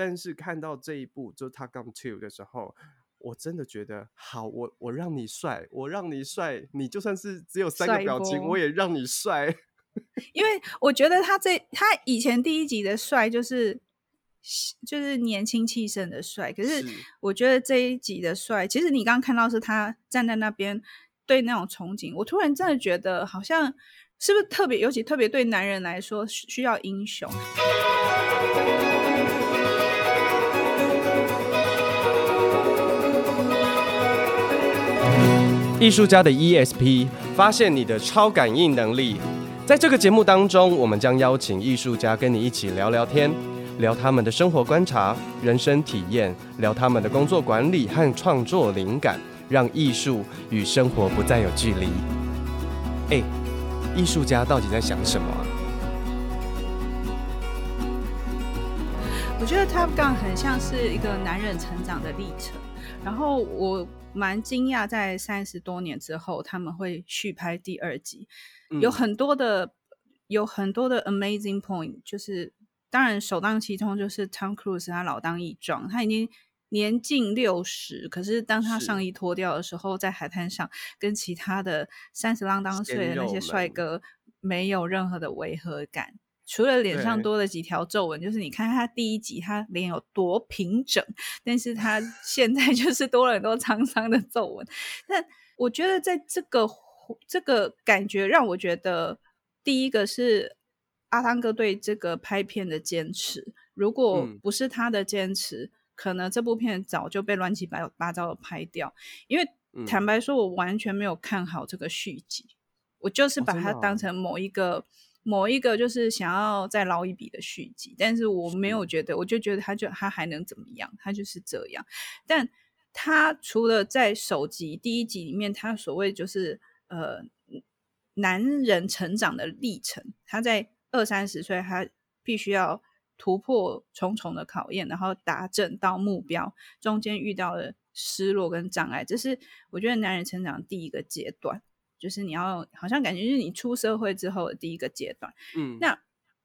但是看到这一部就《Top Gun 2》的时候，我真的觉得好，我我让你帅，我让你帅，你就算是只有三个表情，我也让你帅。因为我觉得他这他以前第一集的帅就是。就是年轻气盛的帅，可是我觉得这一集的帅，其实你刚刚看到是他站在那边对那种憧憬，我突然真的觉得好像是不是特别，尤其特别对男人来说需要英雄。艺术家的 ESP，发现你的超感应能力。在这个节目当中，我们将邀请艺术家跟你一起聊聊天。聊他们的生活观察、人生体验，聊他们的工作管理和创作灵感，让艺术与生活不再有距离。哎，艺术家到底在想什么啊？我觉得 Top Gun 很像是一个男人成长的历程，然后我蛮惊讶，在三十多年之后他们会续拍第二集，嗯、有很多的有很多的 amazing point，就是。当然，首当其冲就是 Tom Cruise，他老当益壮，他已经年近六十，可是当他上衣脱掉的时候，在海滩上跟其他的三十郎当岁的那些帅哥没有任何的违和感，除了脸上多了几条皱纹，就是你看他第一集他脸有多平整，但是他 现在就是多了很多沧桑的皱纹。但我觉得在这个这个感觉让我觉得，第一个是。阿汤哥对这个拍片的坚持，如果不是他的坚持，嗯，可能这部片早就被乱七八八糟的拍掉。因为坦白说，我完全没有看好这个续集，嗯，我就是把它当成某一个，哦，某一个就是想要再捞一笔的续集。但是我没有觉得，我就觉得他就他还能怎么样？他就是这样。但他除了在首集第一集里面，他所谓就是呃男人成长的历程，他在。二三十岁，他必须要突破重重的考验，然后达成到目标，中间遇到了失落跟障碍，这是我觉得男人成长第一个阶段，就是你要好像感觉是你出社会之后的第一个阶段。嗯，那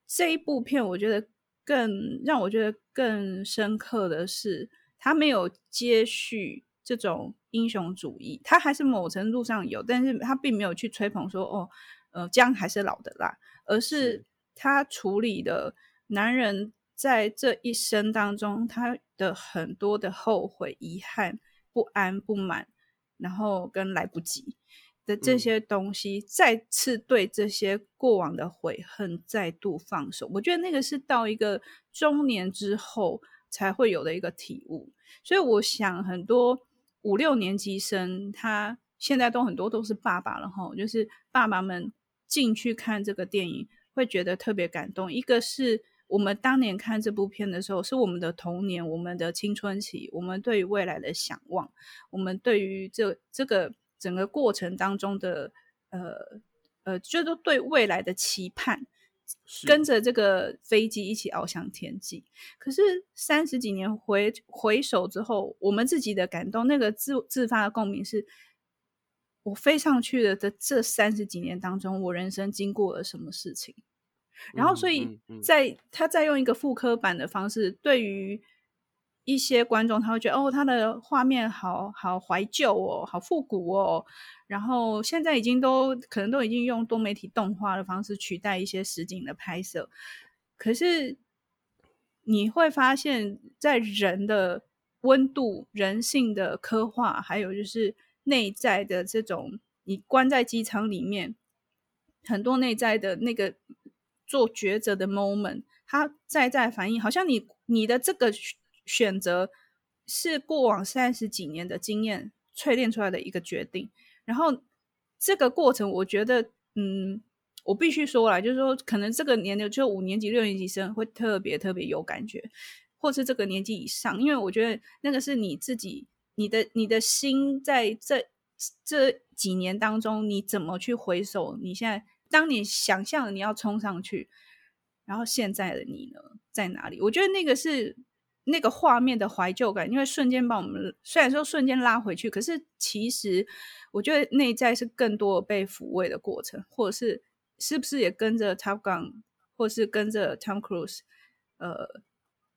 这一部片我觉得更让我觉得更深刻的是，他没有接续这种英雄主义，他还是某程度上有，但是他并没有去吹捧说哦，呃，姜还是老的辣，而是。他处理的男人在这一生当中，他的很多的后悔、遗憾、不安、不满，然后跟来不及的这些东西，嗯，再次对这些过往的悔恨再度放手。我觉得那个是到一个中年之后才会有的一个体悟。所以我想，很多五六年级生，他现在都很多都是爸爸了哈，就是爸爸们进去看这个电影。会觉得特别感动。一个是我们当年看这部片的时候，是我们的童年，我们的青春期，我们对于未来的想望，我们对于这这个整个过程当中的呃呃，就是对未来的期盼，跟着这个飞机一起翱翔天际。可是三十几年回回首之后，我们自己的感动，那个自自发的共鸣是。我飞上去的这这三十几年当中，我人生经过了什么事情？然后，所以在他再用一个复刻版的方式，对于一些观众，他会觉得哦，他的画面好好怀旧哦，好复古哦。然后现在已经都可能都已经用多媒体动画的方式取代一些实景的拍摄。可是你会发现在人的温度、人性的刻画，还有就是。内在的这种，你关在机舱里面，很多内在的那个做抉择的 moment，它在在反应，好像你你的这个选择是过往三十几年的经验淬炼出来的一个决定。然后这个过程，我觉得，嗯，我必须说了，就是说，可能这个年龄就五年级、六年级生会特别特别有感觉，或是这个年纪以上，因为我觉得那个是你自己。你的你的心在这这几年当中，你怎么去回首？你现在，当你想象你要冲上去，然后现在的你呢，在哪里？我觉得那个是那个画面的怀旧感，因为瞬间把我们虽然说瞬间拉回去，可是其实我觉得内在是更多被抚慰的过程，或者是是不是也跟着 Top Gun，或是跟着 Tom Cruise，呃。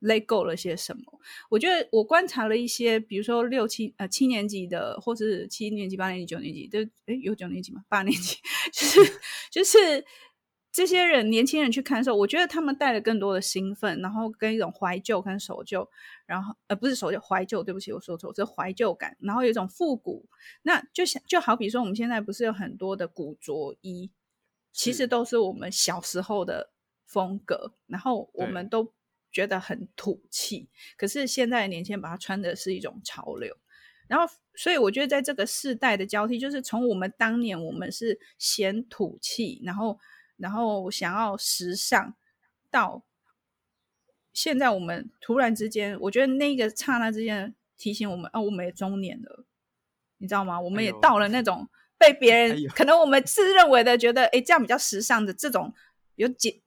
let go 了些什么？我觉得我观察了一些，比如说六七呃七年级的，或是七年级、八年级、九年级，就诶有九年级吗？八年级，就是就是这些人年轻人去看的时候，我觉得他们带了更多的兴奋，然后跟一种怀旧跟守旧，然后呃不是守旧怀旧，对不起我说错，是怀旧感，然后有一种复古，那就像就好比说我们现在不是有很多的古着衣，其实都是我们小时候的风格，然后我们都。觉得很土气，可是现在的年轻人把它穿的是一种潮流，然后所以我觉得在这个世代的交替，就是从我们当年我们是嫌土气，然后然后想要时尚，到现在我们突然之间，我觉得那个刹那之间提醒我们，哦，我们也中年了，你知道吗？我们也到了那种被别人、哎、可能我们自认为的觉得，哎，这样比较时尚的这种有简。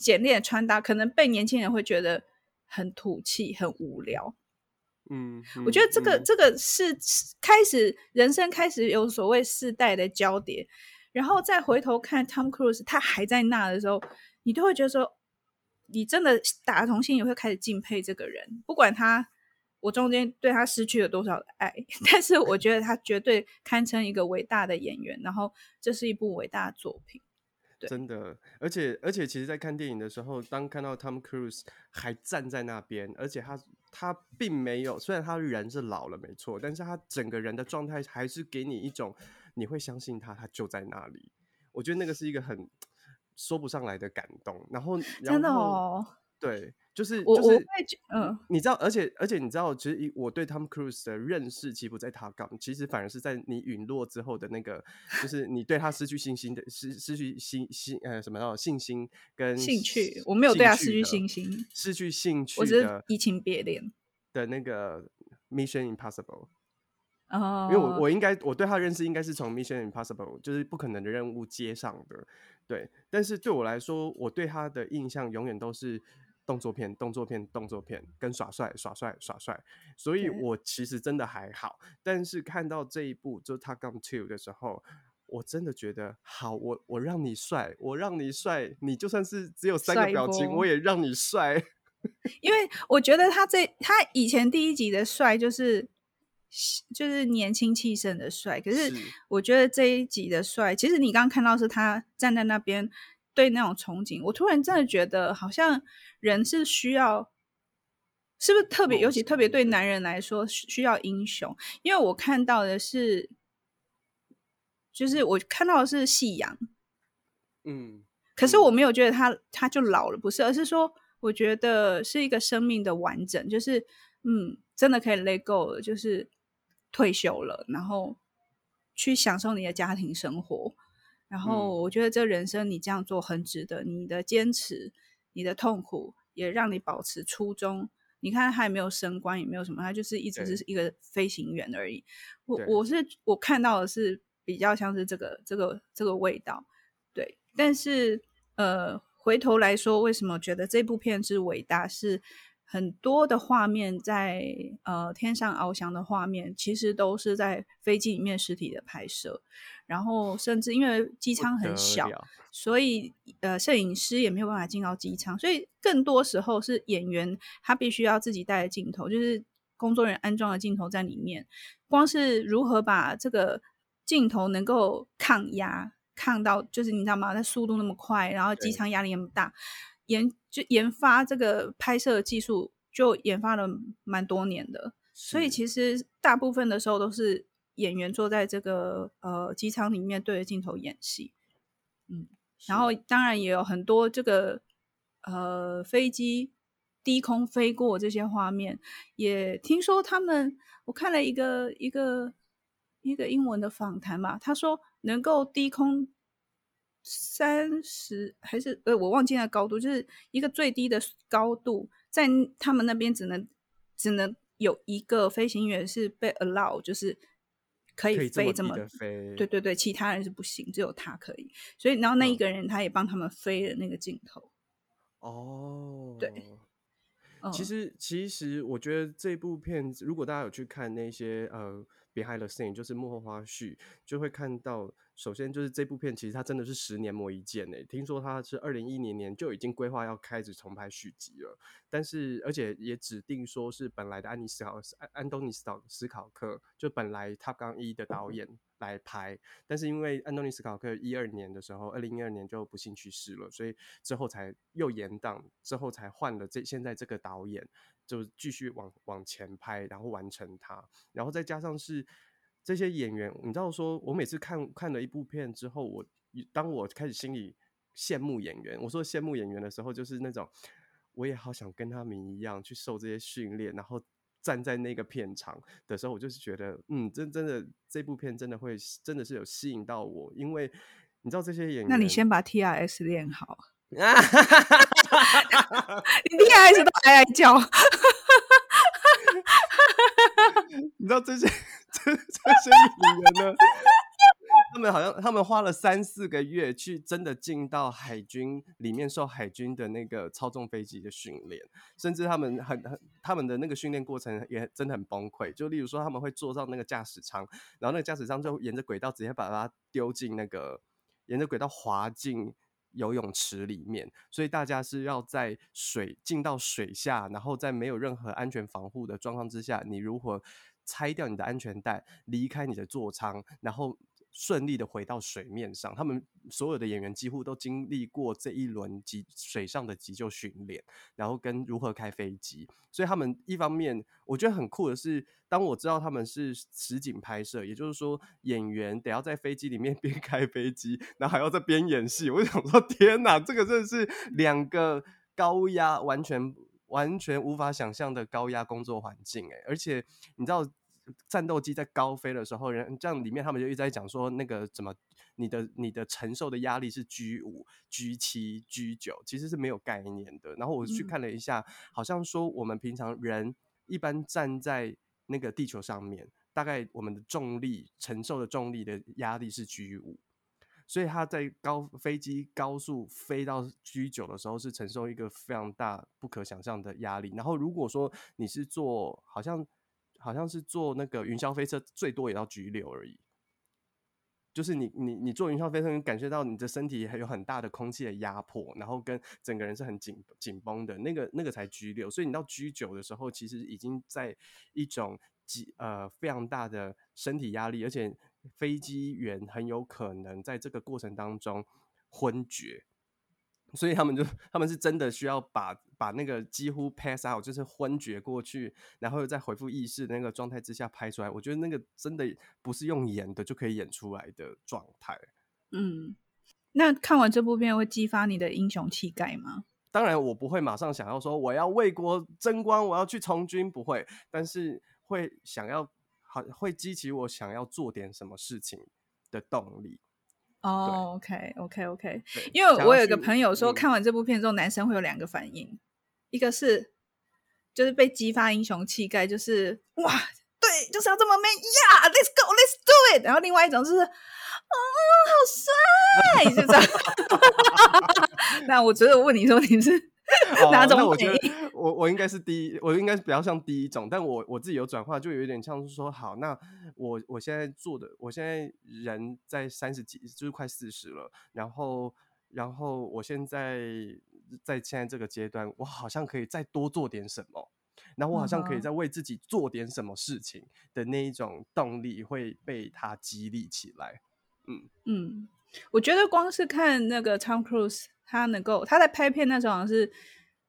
简练的穿搭可能被年轻人会觉得很土气、很无聊。嗯，嗯，我觉得这个、嗯、这个是开始人生开始有所谓世代的交叠，然后再回头看 Tom Cruise，他还在那的时候，你都会觉得说，你真的打从心里会开始敬佩这个人。不管他我中间对他失去了多少的爱，但是我觉得他绝对堪称一个伟大的演员。然后这是一部伟大的作品。真的，而且而且，其实，在看电影的时候，当看到 Tom Cruise 还站在那边，而且他他并没有，虽然他人是老了没错，但是他整个人的状态还是给你一种你会相信他，他就在那里。我觉得那个是一个很说不上来的感动。然后，然后真的哦，对。就是我，就是，嗯，你知道，而且而且你知道，其实我对 Tom Cruise 的认识，其实不在他刚，其实反而是在你陨落之后的那个，就是你对他失去信心的，失失去信心呃什么哦信心跟兴趣，我没有对他失去信心，失去兴趣我觉得移情别恋的那个 Mission Impossible 哦，因为我我应该我对他认识应该是从 Mission Impossible 就是不可能的任务接上的，对，但是对我来说，我对他的印象永远都是。动作片，动作片，动作片，跟耍帅，耍帅，耍帅，所以我其实真的还好。但是看到这一部就《Top Gun 2》的时候，我真的觉得好，我我让你帅，我让你帅，你就算是只有三个表情，我也让你帅。因为我觉得他这他以前第一集的帅就是就是年轻气盛的帅，可是我觉得这一集的帅，其实你刚刚看到是他站在那边。对那种憧憬，我突然真的觉得，好像人是需要，是不是特别？尤其特别对男人来说，需要英雄。因为我看到的是，就是我看到的是夕阳，嗯，可是我没有觉得他他就老了，不是，而是说，我觉得是一个生命的完整，就是嗯，真的可以 let go 了，就是退休了，然后去享受你的家庭生活。然后我觉得这人生你这样做很值得，你的坚持，你的痛苦也让你保持初衷。你看他也没有升官，也没有什么，他就是一直是一个飞行员而已。我我是我看到的是比较像是这个这个这个味道，对。但是呃，回头来说，为什么觉得这部片之伟大？是很多的画面在呃天上翱翔的画面，其实都是在飞机里面实体的拍摄。然后甚至因为机舱很小，所以呃，摄影师也没有办法进到机舱，所以更多时候是演员他必须要自己带着镜头，就是工作人员安装的镜头在里面。光是如何把这个镜头能够抗压，抗到就是你知道吗？它速度那么快，然后机舱压力那么大，研就研发这个拍摄技术就研发了蛮多年的，所以其实大部分的时候都是。演员坐在这个呃机舱里面对着镜头演戏，嗯，然后当然也有很多这个呃飞机低空飞过这些画面，也听说他们我看了一个一个一个英文的访谈嘛，他说能够低空三十还是呃我忘记那高度，就是一个最低的高度，在他们那边只能只能有一个飞行员是被 allow 就是。可以飞这么，这么飞，对对对，其他人是不行，只有他可以。所以，然后那一个人他也帮他们飞了那个镜头。哦，对。其实，其实我觉得这部片子，如果大家有去看那些呃 behind the scene，就是幕后花絮，就会看到，首先就是这部片其实它真的是十年磨一剑诶，听说它是二零一零年就已经规划要开始重拍续集了，但是而且也指定说是本来的安妮斯考安安东尼斯考斯考克就本来 Top 刚一的导演来拍，但是因为安东尼斯考克一二年的时候，二零一二年就不幸去世了，所以之后才又延档，之后才换了这现在这个导演。就继续往往前拍，然后完成它，然后再加上是这些演员，你知道说，我每次看看了一部片之后，我当我开始心里羡慕演员，我说羡慕演员的时候，就是那种我也好想跟他们一样去受这些训练，然后站在那个片场。的时候，我就是觉得，嗯，真真的这部片真的会真的是有吸引到我，因为你知道这些演员，那你先把 TRS 练好。啊，你听孩子都哀哀叫，你知道这些 这这些演员呢？他们好像他们花了三四个月去真的进到海军里面受海军的那个操纵飞机的训练，甚至他们很很他们的那个训练过程也真的很崩溃。就例如说，他们会坐上那个驾驶舱，然后那个驾驶舱就沿着轨道直接把它丢进那个沿着轨道滑进。游泳池里面，所以大家是要在水进到水下，然后在没有任何安全防护的状况之下，你如何拆掉你的安全带，离开你的座舱，然后。顺利的回到水面上，他们所有的演员几乎都经历过这一轮急水上的急救训练，然后跟如何开飞机。所以他们一方面，我觉得很酷的是，当我知道他们是实景拍摄，也就是说演员得要在飞机里面 边开飞机，然后还要在边演戏。我想说，天哪，这个真的是两个高压，完全完全无法想象的高压工作环境诶，而且你知道。战斗机在高飞的时候，人这样里面他们就一直在讲说，那个怎么你的你的承受的压力是 G 五、G 七、G 九，其实是没有概念的。然后我去看了一下，嗯、好像说我们平常人一般站在那个地球上面，大概我们的重力承受的重力的压力是 G 五，所以它在高飞机高速飞到 G 九的时候，是承受一个非常大不可想象的压力。然后如果说你是做好像。好像是坐那个云霄飞车，最多也要 G 六而已。就是你你你坐云霄飞车，你感觉到你的身体还有很大的空气的压迫，然后跟整个人是很紧紧绷的，那个那个才 G 六。所以你到 G 九的时候，其实已经在一种极呃非常大的身体压力，而且飞机员很有可能在这个过程当中昏厥。所以他们就他们是真的需要把把那个几乎 pass out，就是昏厥过去，然后又再恢复意识的那个状态之下拍出来。我觉得那个真的不是用演的就可以演出来的状态。嗯，那看完这部片会激发你的英雄气概吗？当然，我不会马上想要说我要为国争光，我要去从军，不会。但是会想要好，会激起我想要做点什么事情的动力。哦、oh，OK，OK，OK，okay, okay, okay. 因为我有一个朋友说，看完这部片之后，男生会有两个反应，嗯、一个是就是被激发英雄气概，就是哇，对，就是要这么 man 呀、yeah,，Let's go，Let's do it。然后另外一种就是，哦，好帅，就这样。那我觉得我问你说你是。哪种、哦、我觉得我我应该是第一，我应该是比较像第一种，但我我自己有转化，就有点像是说，好，那我我现在做的，我现在人在三十几，就是快四十了，然后然后我现在在现在这个阶段，我好像可以再多做点什么，然后我好像可以再为自己做点什么事情的那一种动力会被他激励起来。嗯嗯，我觉得光是看那个 Tom Cruise。他能够他在拍片那时候好像是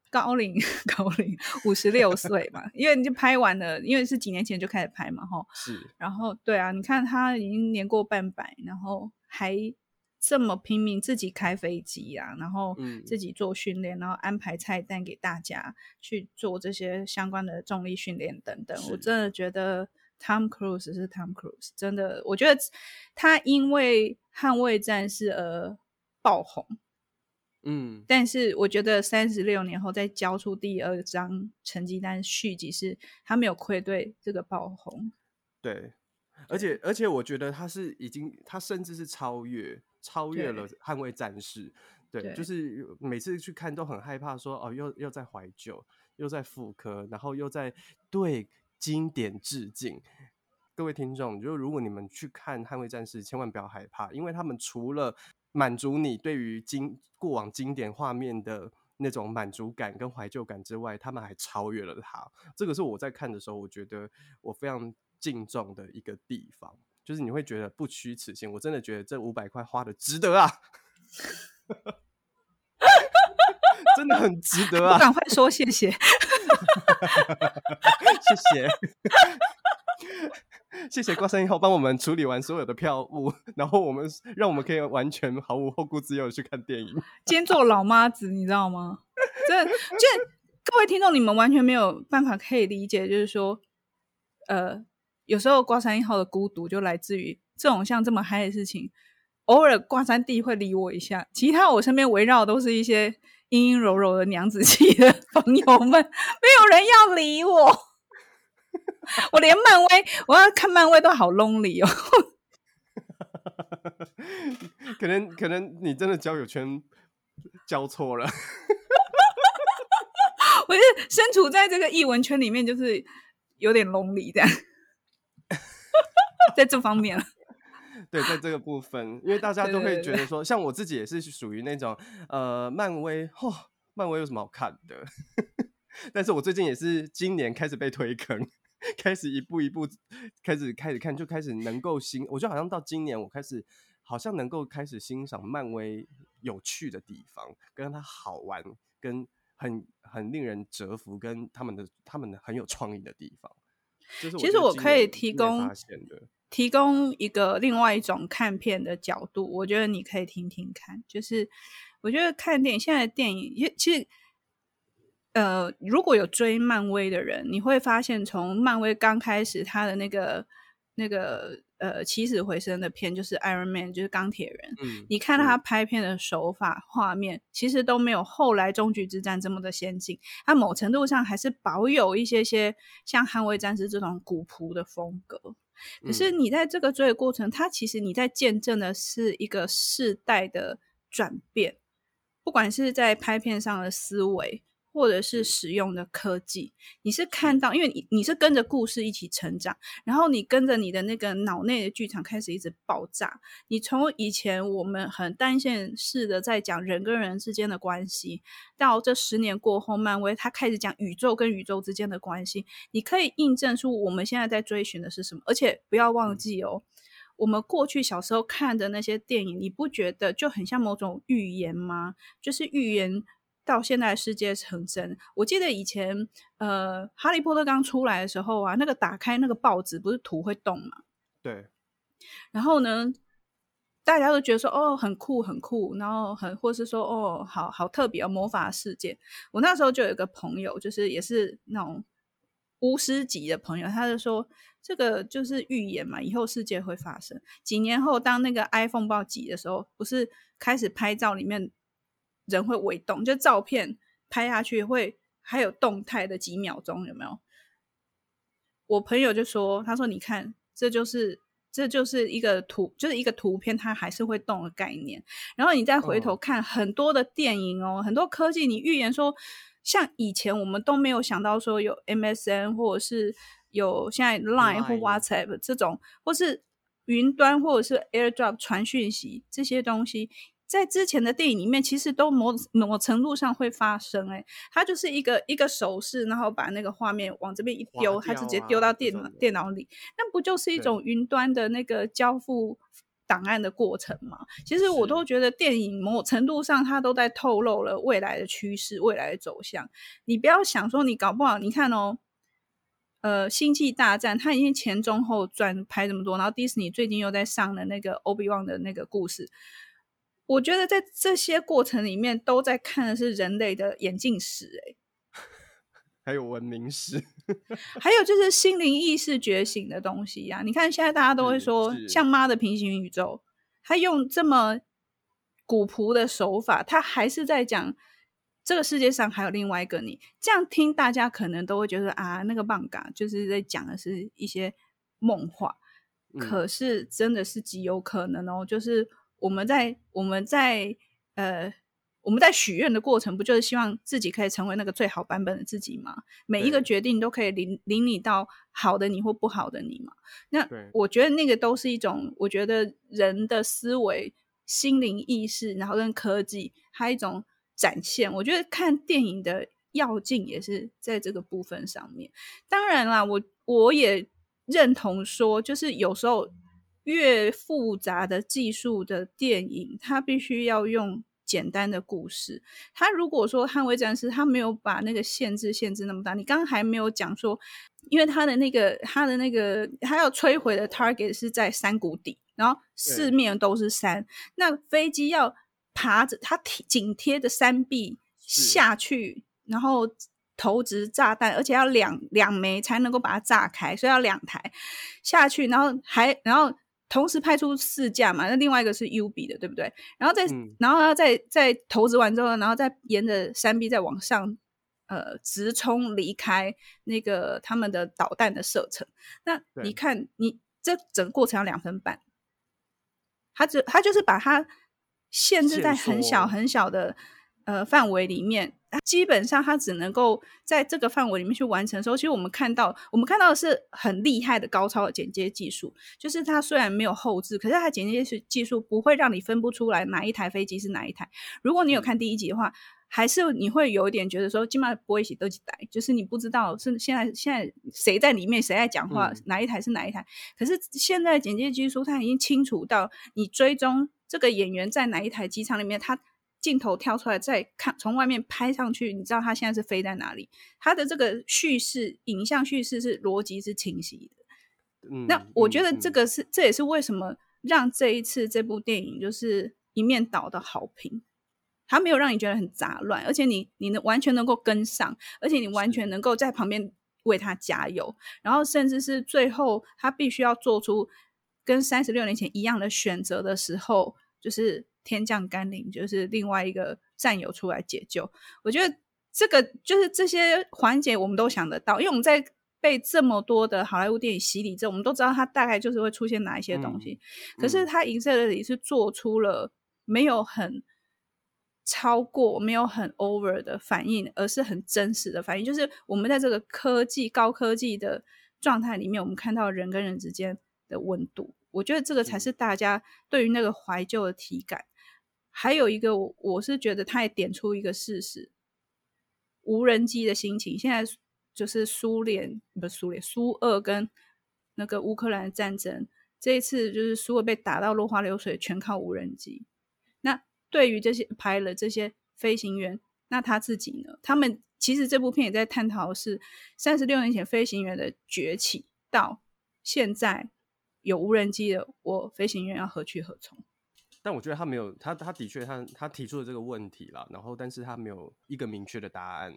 高龄 高龄五十六岁嘛，因为你就拍完了，因为是几年前就开始拍嘛，吼。是。然后对啊，你看他已经年过半百，然后还这么拼命自己开飞机啊，然后自己做训练，嗯、然后安排菜单给大家去做这些相关的重力训练等等。我真的觉得 Tom Cruise 是 Tom Cruise，真的，我觉得他因为捍卫战士而爆红。嗯，但是我觉得三十六年后再交出第二张成绩单续集，是他没有愧对这个爆红。对，而且而且我觉得他是已经，他甚至是超越超越了捍卫战士。对，对，就是每次去看都很害怕说，说哦，又又在怀旧，又在复刻，然后又在对经典致敬。各位听众，就如果你们去看《捍卫战士》，千万不要害怕，因为他们除了满足你对于经过往经典画面的那种满足感跟怀旧感之外，他们还超越了它。这个是我在看的时候，我觉得我非常敬重的一个地方，就是你会觉得不虚此行。我真的觉得这五百块花的值得啊！真的很值得啊！赶快说谢谢，谢谢。谢谢挂上以后帮我们处理完所有的票务，然后我们让我们可以完全毫无后顾之忧的去看电影。兼做老妈子，你知道吗？这这各位听众，你们完全没有办法可以理解，就是说，呃，有时候挂山一号的孤独就来自于这种像这么嗨的事情。偶尔挂山弟会理我一下，其他我身边围绕的都是一些阴阴柔柔的娘子气的朋友们，没有人要理我。我连漫威，我要看漫威都好 lonely 哦。可能可能你真的交友圈交错了。我是身处在这个译文圈里面，就是有点 lonely 这样。在这方面，对，在这个部分，因为大家都会觉得说，像我自己也是属于那种呃，漫威，嚯、哦，漫威有什么好看的？但是我最近也是今年开始被推坑。开始一步一步开始开始看，就开始能够欣，我觉得好像到今年，我开始好像能够开始欣赏漫威有趣的地方，跟它好玩，跟很很令人折服，跟他们的他们的很有创意的地方。就是其实我可以提供提供一个另外一种看片的角度，我觉得你可以听听看。就是我觉得看电影，现在的电影其实。呃，如果有追漫威的人，你会发现，从漫威刚开始他的那个那个呃起死回生的片，就是 Iron Man，就是钢铁人。嗯，你看他拍片的手法、画面，其实都没有后来终局之战这么的先进。他某程度上还是保有一些些像捍卫战士这种古朴的风格。可是你在这个追的过程，它其实你在见证的是一个世代的转变，不管是在拍片上的思维。或者是使用的科技，你是看到，因为你你是跟着故事一起成长，然后你跟着你的那个脑内的剧场开始一直爆炸。你从以前我们很单线式的在讲人跟人之间的关系，到这十年过后，漫威它开始讲宇宙跟宇宙之间的关系，你可以印证出我们现在在追寻的是什么。而且不要忘记哦，我们过去小时候看的那些电影，你不觉得就很像某种预言吗？就是预言。到现在世界成真，我记得以前，呃，哈利波特刚出来的时候啊，那个打开那个报纸不是图会动嘛？对。然后呢，大家都觉得说，哦，很酷，很酷，然后很，或是说，哦，好好特别，魔法世界。我那时候就有一个朋友，就是也是那种巫师级的朋友，他就说，这个就是预言嘛，以后世界会发生。几年后，当那个 iPhone 爆机的时候，不是开始拍照里面。人会微动，就照片拍下去会还有动态的几秒钟，有没有？我朋友就说：“他说你看，这就是这就是一个图，就是一个图片，它还是会动的概念。然后你再回头看很多的电影哦，哦很多科技，你预言说，像以前我们都没有想到说有 MSN 或者是有现在 Line 或 WhatsApp 这种，或是云端或者是 AirDrop 传讯息这些东西。”在之前的电影里面，其实都某某程度上会发生。哎，它就是一个一个手势，然后把那个画面往这边一丢，啊、它直接丢到电脑电脑里，那不就是一种云端的那个交付档案的过程吗？其实我都觉得电影某程度上它都在透露了未来的趋势、未来的走向。你不要想说你搞不好，你看哦，呃，《星际大战》它已经前中后传拍这么多，然后迪士尼最近又在上了那个欧比旺的那个故事。我觉得在这些过程里面，都在看的是人类的眼镜史，哎，还有文明史，还有就是心灵意识觉醒的东西呀、啊。你看，现在大家都会说，像妈的平行宇宙，他用这么古朴的手法，他还是在讲这个世界上还有另外一个你。这样听，大家可能都会觉得啊，那个棒嘎就是在讲的是一些梦话，嗯、可是真的是极有可能哦，就是。我们在我们在呃我们在许愿的过程，不就是希望自己可以成为那个最好版本的自己吗？每一个决定都可以领领你到好的你或不好的你嘛。那我觉得那个都是一种，我觉得人的思维、心灵意识，然后跟科技，还有一种展现。我觉得看电影的要劲也是在这个部分上面。当然啦，我我也认同说，就是有时候越复杂的技术的电影，它必须要用。简单的故事，他如果说捍卫战士，他没有把那个限制限制那么大。你刚刚还没有讲说，因为他的那个他的那个他要摧毁的 target 是在山谷底，然后四面都是山，那飞机要爬着它紧贴着山壁下去，然后投掷炸弹，而且要两两枚才能够把它炸开，所以要两台下去，然后还然后。同时派出四架嘛，那另外一个是 U B 的，对不对？然后再，嗯、然后再再投掷完之后，然后再沿着山壁再往上，呃，直冲离开那个他们的导弹的射程。那你看，你这整个过程要两分半，他只他就是把它限制在很小很小的呃范围里面。基本上，它只能够在这个范围里面去完成的时候，其实我们看到，我们看到的是很厉害的高超的剪接技术。就是它虽然没有后置，可是它剪接技术不会让你分不出来哪一台飞机是哪一台。如果你有看第一集的话，还是你会有一点觉得说，今晚不会一起都几台，就是你不知道是现在现在谁在里面，谁在讲话，哪一台是哪一台。可是现在剪接技术，它已经清楚到你追踪这个演员在哪一台机舱里面，它。镜头跳出来，再看从外面拍上去，你知道它现在是飞在哪里？它的这个叙事，影像叙事是逻辑是清晰的。嗯，那我觉得这个是，嗯、这也是为什么让这一次这部电影就是一面倒的好评。它没有让你觉得很杂乱，而且你你能完全能够跟上，而且你完全能够在旁边为他加油，然后甚至是最后他必须要做出跟三十六年前一样的选择的时候，就是。天降甘霖，就是另外一个战友出来解救。我觉得这个就是这些环节，我们都想得到，因为我们在被这么多的好莱坞电影洗礼之后，我们都知道它大概就是会出现哪一些东西。嗯、可是它银色的里是做出了没有很超过、没有很 over 的反应，而是很真实的反应。就是我们在这个科技、高科技的状态里面，我们看到人跟人之间的温度。我觉得这个才是大家对于那个怀旧的体感。还有一个，我我是觉得他也点出一个事实：无人机的心情。现在就是苏联不是苏联，苏俄跟那个乌克兰的战争，这一次就是苏俄被打到落花流水，全靠无人机。那对于这些拍了这些飞行员，那他自己呢？他们其实这部片也在探讨的是三十六年前飞行员的崛起，到现在有无人机的我，飞行员要何去何从？但我觉得他没有，他他的确他他提出了这个问题啦，然后但是他没有一个明确的答案。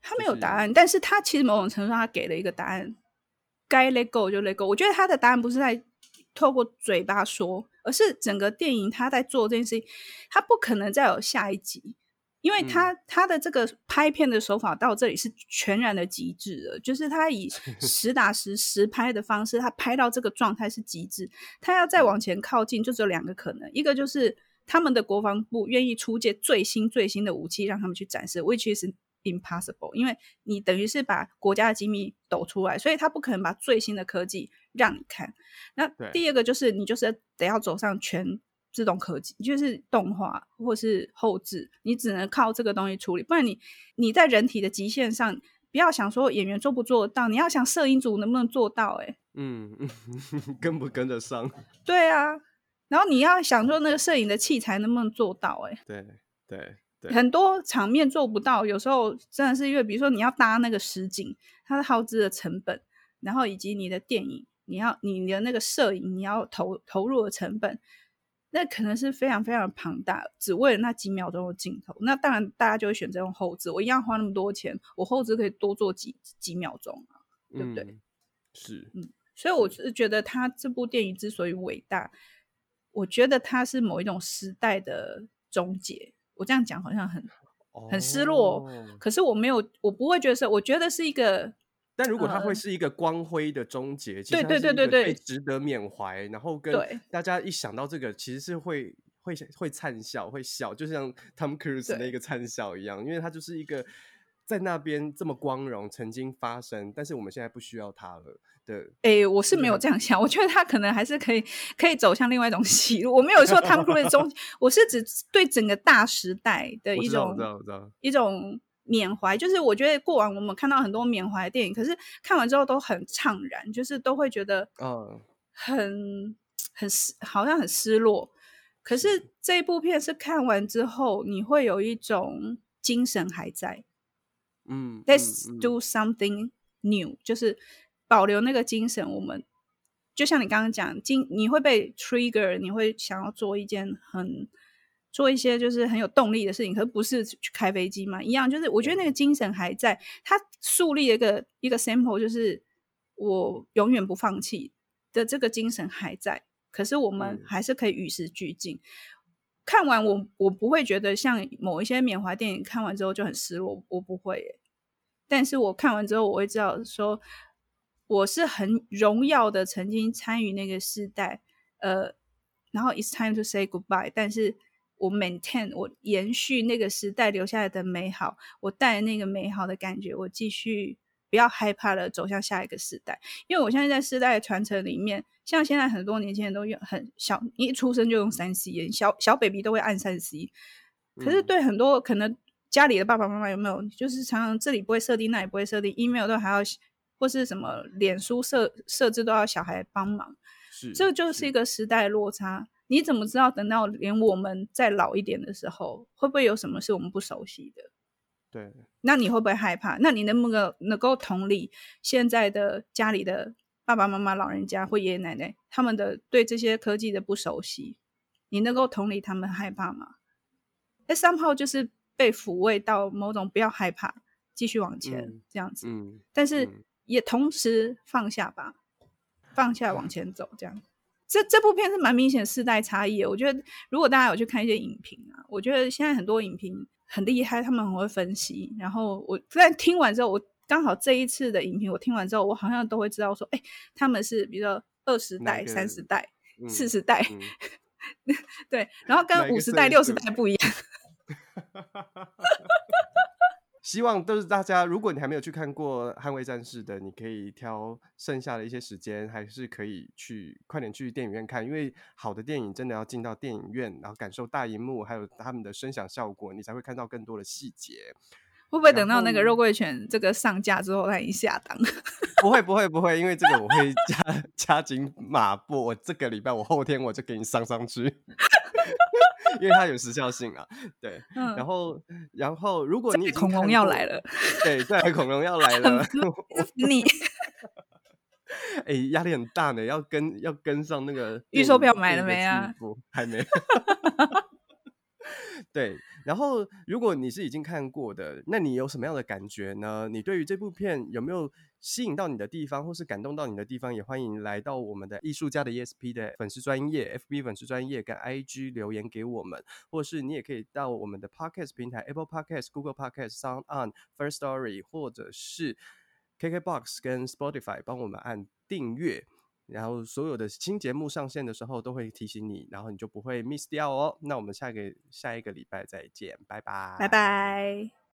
他没有答案，就是、但是他其实某种程度上他给了一个答案，该 let go 就 let go。我觉得他的答案不是在透过嘴巴说，而是整个电影他在做这件事情，他不可能再有下一集。因为他他的这个拍片的手法到这里是全然的极致的，就是他以实打实实拍的方式，他拍到这个状态是极致。他要再往前靠近，就只有两个可能：一个就是他们的国防部愿意出借最新最新的武器让他们去展示，which is impossible，因为你等于是把国家的机密抖出来，所以他不可能把最新的科技让你看。那第二个就是你就是得要走上全。自动科技就是动画或是后置，你只能靠这个东西处理，不然你你在人体的极限上，不要想说演员做不做得到，你要想摄影组能不能做到，欸，哎，嗯，跟不跟得上？对啊，然后你要想说那个摄影的器材能不能做到，欸，哎，对对对，很多场面做不到，有时候真的是因为，比如说你要搭那个实景，它的耗资的成本，然后以及你的电影，你要你的那个摄影，你要投投入的成本。那可能是非常非常庞大，只为了那几秒钟的镜头。那当然，大家就会选择用后置。我一样花那么多钱，我后置可以多做几几秒钟啊，对不对？嗯、是，嗯。所以我是觉得，他这部电影之所以伟大，我觉得它是某一种时代的终结。我这样讲好像很很失落，哦、可是我没有，我不会觉得是，我觉得是一个。但如果它会是一个光辉的终结，对对对对对，值得缅怀。然后跟大家一想到这个，其实是会会会灿笑，会笑，就像 Tom Cruise 那个灿笑一样，因为他就是一个在那边这么光荣曾经发生，但是我们现在不需要他了。对，哎、欸，我是没有这样想，我觉得他可能还是可以可以走向另外一种喜路。我没有说 Tom Cruise 中，我是指对整个大时代的一种一种。缅怀就是，我觉得过往我们看到很多缅怀电影，可是看完之后都很怅然，就是都会觉得嗯很、uh. 很失，好像很失落。可是这一部片是看完之后，你会有一种精神还在。嗯，Let's do something new，就是保留那个精神。我们就像你刚刚讲，精你会被 trigger，你会想要做一件很。做一些就是很有动力的事情，可是不是去开飞机嘛？一样，就是我觉得那个精神还在，他树立了一个一个 sample，就是我永远不放弃的这个精神还在。可是我们还是可以与时俱进。嗯、看完我，我不会觉得像某一些缅怀电影看完之后就很失落，我不会耶。但是我看完之后，我会知道说我是很荣耀的曾经参与那个时代，呃，然后 it's time to say goodbye，但是。我 maintain，我延续那个时代留下来的美好，我带那个美好的感觉，我继续不要害怕的走向下一个时代。因为我相信在世代的传承里面，像现在很多年轻人都用很小，一出生就用三 C，小小 baby 都会按三 C。可是对很多可能家里的爸爸妈妈有没有，就是常常这里不会设定，那里不会设定，email 都还要或是什么脸书设设置都要小孩帮忙，是，这就是一个时代落差。你怎么知道等到连我们再老一点的时候，会不会有什么是我们不熟悉的？对，那你会不会害怕？那你能不能能够同理现在的家里的爸爸妈妈、老人家或爷爷奶奶他们的对这些科技的不熟悉？你能够同理他们害怕吗？那 somehow 就是被抚慰到某种不要害怕，继续往前、嗯、这样子。嗯，但是也同时放下吧，放下往前走这样。这这部片是蛮明显世代差异的。我觉得，如果大家有去看一些影评啊，我觉得现在很多影评很厉害，他们很会分析。然后我在听完之后，我刚好这一次的影评我听完之后，我好像都会知道说，哎，他们是比如说二十代、三十代、四十代，嗯、对，然后跟五十代、六十代不一样。希望都是大家，如果你还没有去看过《捍卫战士》的，你可以挑剩下的一些时间，还是可以去快点去电影院看，因为好的电影真的要进到电影院，然后感受大荧幕，还有他们的声响效果，你才会看到更多的细节。会不会等到那个肉桂犬这个上架之后，它已经下档？不会，不会，不会，因为这个我会加 加紧马步，我这个礼拜，我后天我就给你上上去。因为它有时效性啊，对，嗯、然后，然后如果你恐龙要来了，对，对，恐龙要来了，你，哎，压力很大呢，要跟要跟上那个预售票买了没啊？不，还没。对，然后如果你是已经看过的，那你有什么样的感觉呢？你对于这部片有没有吸引到你的地方，或是感动到你的地方？也欢迎来到我们的艺术家的 ESP 的粉丝专业 FB 粉丝专业跟 IG 留言给我们，或是你也可以到我们的 Podcast 平台 Apple Podcast、Google Podcast、Sound On、First Story，或者是 KKBox 跟 Spotify 帮我们按订阅。然后所有的新节目上线的时候都会提醒你，然后你就不会 miss 掉哦。那我们下个下一个礼拜再见，拜拜，拜拜。